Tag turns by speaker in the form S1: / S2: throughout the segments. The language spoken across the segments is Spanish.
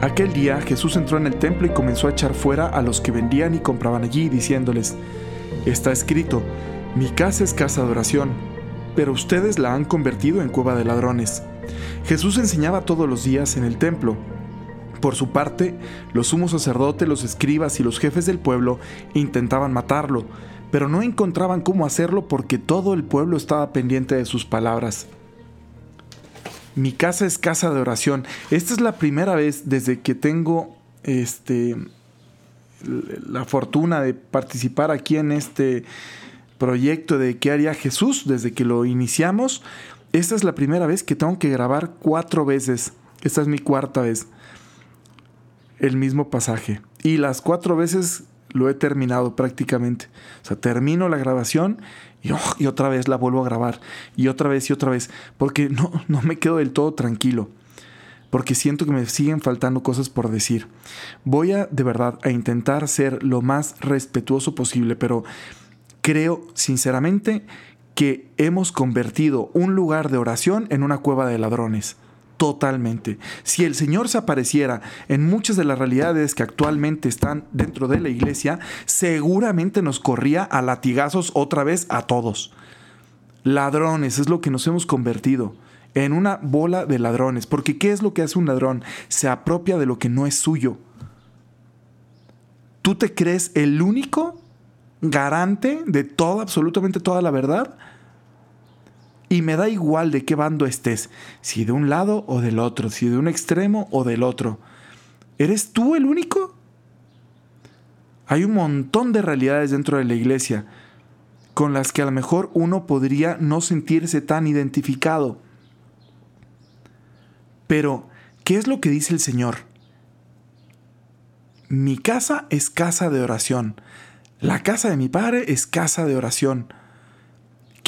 S1: Aquel día Jesús entró en el templo y comenzó a echar fuera a los que vendían y compraban allí, diciéndoles, Está escrito, mi casa es casa de oración, pero ustedes la han convertido en cueva de ladrones. Jesús enseñaba todos los días en el templo. Por su parte, los sumos sacerdotes, los escribas y los jefes del pueblo intentaban matarlo, pero no encontraban cómo hacerlo porque todo el pueblo estaba pendiente de sus palabras. Mi casa es casa de oración. Esta es la primera vez desde que tengo este la fortuna de participar aquí en este proyecto de qué haría Jesús desde que lo iniciamos. Esta es la primera vez que tengo que grabar cuatro veces. Esta es mi cuarta vez. El mismo pasaje. Y las cuatro veces lo he terminado prácticamente. O sea, termino la grabación Oh, y, otra vez la vuelvo a grabar. Y otra vez y otra vez. Porque no, no me quedo del todo tranquilo. Porque siento que me siguen faltando cosas por decir. Voy a, de verdad, a intentar ser lo más respetuoso posible. Pero creo, sinceramente, que hemos convertido un lugar de oración en una cueva de ladrones totalmente. Si el Señor se apareciera en muchas de las realidades que actualmente están dentro de la iglesia, seguramente nos corría a latigazos otra vez a todos. Ladrones es lo que nos hemos convertido en una bola de ladrones, porque ¿qué es lo que hace un ladrón? Se apropia de lo que no es suyo. ¿Tú te crees el único garante de toda, absolutamente toda la verdad? Y me da igual de qué bando estés, si de un lado o del otro, si de un extremo o del otro. ¿Eres tú el único? Hay un montón de realidades dentro de la iglesia con las que a lo mejor uno podría no sentirse tan identificado. Pero, ¿qué es lo que dice el Señor? Mi casa es casa de oración. La casa de mi Padre es casa de oración.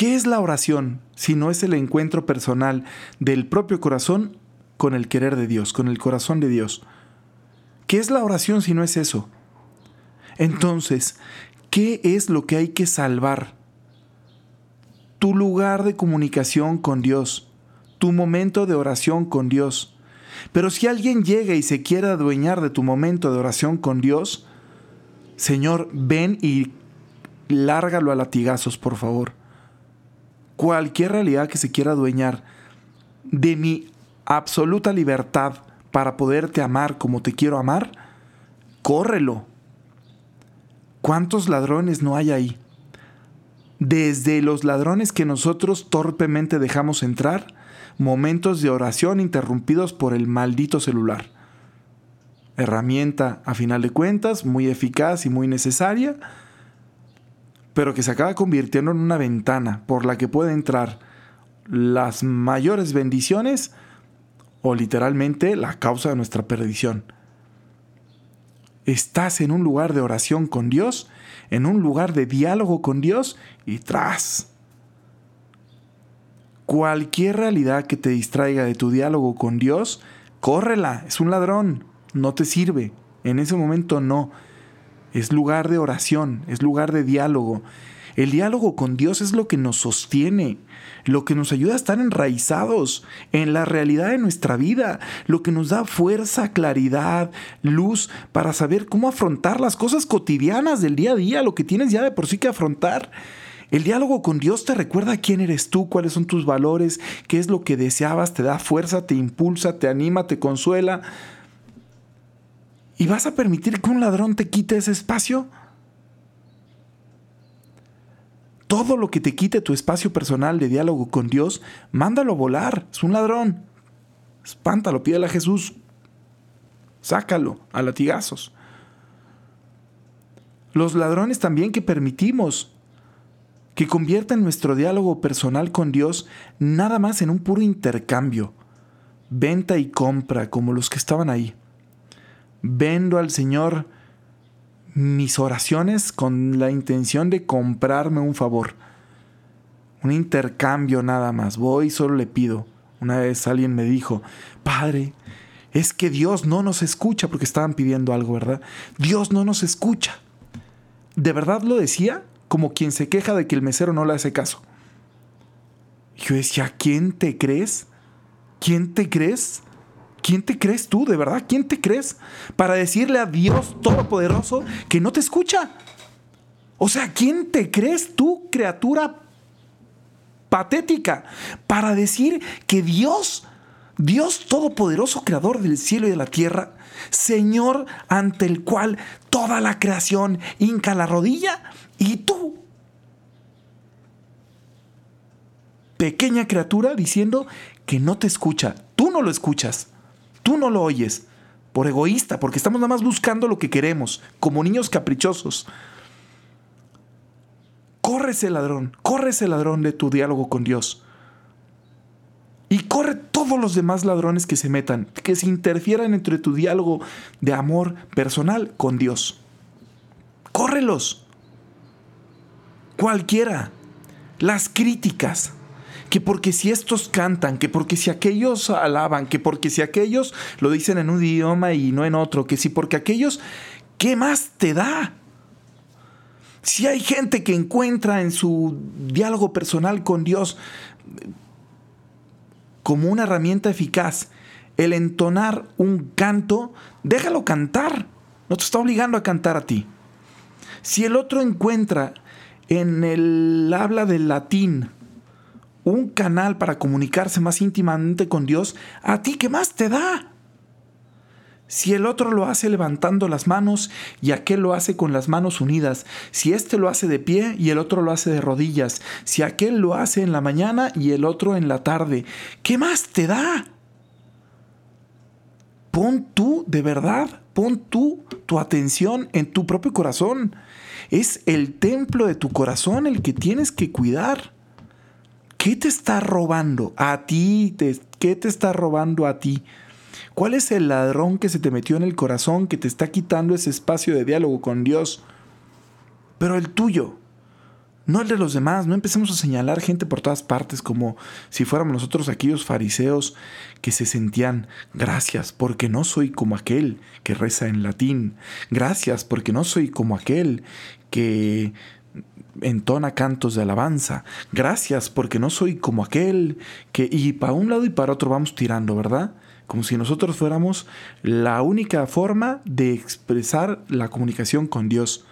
S1: ¿Qué es la oración si no es el encuentro personal del propio corazón con el querer de Dios, con el corazón de Dios? ¿Qué es la oración si no es eso? Entonces, ¿qué es lo que hay que salvar? Tu lugar de comunicación con Dios, tu momento de oración con Dios. Pero si alguien llega y se quiere adueñar de tu momento de oración con Dios, Señor, ven y lárgalo a latigazos, por favor cualquier realidad que se quiera adueñar de mi absoluta libertad para poderte amar como te quiero amar, córrelo. ¿Cuántos ladrones no hay ahí? Desde los ladrones que nosotros torpemente dejamos entrar, momentos de oración interrumpidos por el maldito celular. Herramienta, a final de cuentas, muy eficaz y muy necesaria, pero que se acaba convirtiendo en una ventana por la que puede entrar las mayores bendiciones o literalmente la causa de nuestra perdición. Estás en un lugar de oración con Dios, en un lugar de diálogo con Dios y tras. Cualquier realidad que te distraiga de tu diálogo con Dios, córrela, es un ladrón, no te sirve. En ese momento no es lugar de oración, es lugar de diálogo. El diálogo con Dios es lo que nos sostiene, lo que nos ayuda a estar enraizados en la realidad de nuestra vida, lo que nos da fuerza, claridad, luz para saber cómo afrontar las cosas cotidianas del día a día, lo que tienes ya de por sí que afrontar. El diálogo con Dios te recuerda quién eres tú, cuáles son tus valores, qué es lo que deseabas, te da fuerza, te impulsa, te anima, te consuela. ¿Y vas a permitir que un ladrón te quite ese espacio? Todo lo que te quite tu espacio personal de diálogo con Dios, mándalo volar. Es un ladrón. Espántalo, pídele a Jesús. Sácalo a latigazos. Los ladrones también que permitimos que conviertan nuestro diálogo personal con Dios nada más en un puro intercambio, venta y compra como los que estaban ahí vendo al Señor mis oraciones con la intención de comprarme un favor. Un intercambio nada más. Voy y solo le pido. Una vez alguien me dijo, Padre, es que Dios no nos escucha porque estaban pidiendo algo, ¿verdad? Dios no nos escucha. ¿De verdad lo decía? Como quien se queja de que el mesero no le hace caso. Yo decía, ¿quién te crees? ¿Quién te crees? ¿Quién te crees tú, de verdad? ¿Quién te crees para decirle a Dios Todopoderoso que no te escucha? O sea, ¿quién te crees tú, criatura patética, para decir que Dios, Dios Todopoderoso, Creador del cielo y de la tierra, Señor ante el cual toda la creación hinca la rodilla, y tú, pequeña criatura, diciendo que no te escucha, tú no lo escuchas. Tú no lo oyes por egoísta, porque estamos nada más buscando lo que queremos, como niños caprichosos. Corre ese ladrón, corre ese ladrón de tu diálogo con Dios. Y corre todos los demás ladrones que se metan, que se interfieran entre tu diálogo de amor personal con Dios. Córrelos. Cualquiera. Las críticas que porque si estos cantan, que porque si aquellos alaban, que porque si aquellos lo dicen en un idioma y no en otro, que si porque aquellos, ¿qué más te da? Si hay gente que encuentra en su diálogo personal con Dios como una herramienta eficaz el entonar un canto, déjalo cantar. No te está obligando a cantar a ti. Si el otro encuentra en el habla del latín un canal para comunicarse más íntimamente con Dios, ¿a ti qué más te da? Si el otro lo hace levantando las manos y aquel lo hace con las manos unidas, si éste lo hace de pie y el otro lo hace de rodillas, si aquel lo hace en la mañana y el otro en la tarde, ¿qué más te da? Pon tú, de verdad, pon tú tu atención en tu propio corazón. Es el templo de tu corazón el que tienes que cuidar. ¿Qué te está robando a ti? ¿Qué te está robando a ti? ¿Cuál es el ladrón que se te metió en el corazón que te está quitando ese espacio de diálogo con Dios? Pero el tuyo, no el de los demás. No empecemos a señalar gente por todas partes como si fuéramos nosotros aquellos fariseos que se sentían gracias porque no soy como aquel que reza en latín. Gracias porque no soy como aquel que entona cantos de alabanza. Gracias porque no soy como aquel que... Y para un lado y para otro vamos tirando, ¿verdad? Como si nosotros fuéramos la única forma de expresar la comunicación con Dios.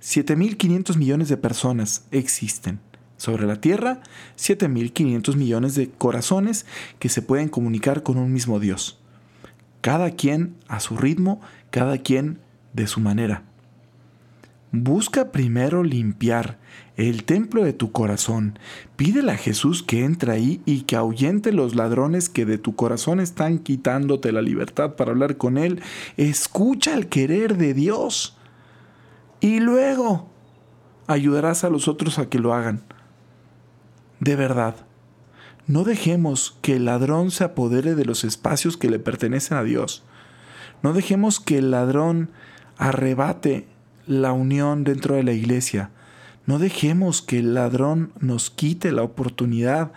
S1: 7.500 millones de personas existen sobre la Tierra, 7.500 millones de corazones que se pueden comunicar con un mismo Dios. Cada quien a su ritmo, cada quien de su manera. Busca primero limpiar el templo de tu corazón. Pídele a Jesús que entre ahí y que ahuyente los ladrones que de tu corazón están quitándote la libertad para hablar con Él. Escucha el querer de Dios. Y luego ayudarás a los otros a que lo hagan. De verdad, no dejemos que el ladrón se apodere de los espacios que le pertenecen a Dios. No dejemos que el ladrón arrebate la unión dentro de la iglesia. No dejemos que el ladrón nos quite la oportunidad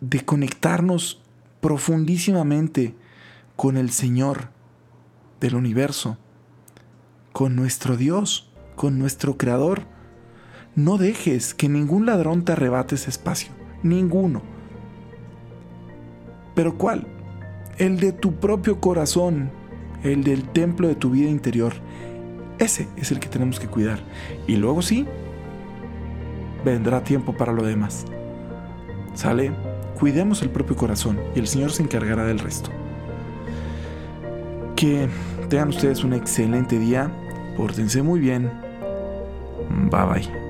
S1: de conectarnos profundísimamente con el Señor del universo, con nuestro Dios, con nuestro Creador. No dejes que ningún ladrón te arrebate ese espacio, ninguno. ¿Pero cuál? El de tu propio corazón, el del templo de tu vida interior, ese es el que tenemos que cuidar. Y luego sí, vendrá tiempo para lo demás. ¿Sale? Cuidemos el propio corazón y el Señor se encargará del resto. Que tengan ustedes un excelente día. Pórtense muy bien. Bye bye.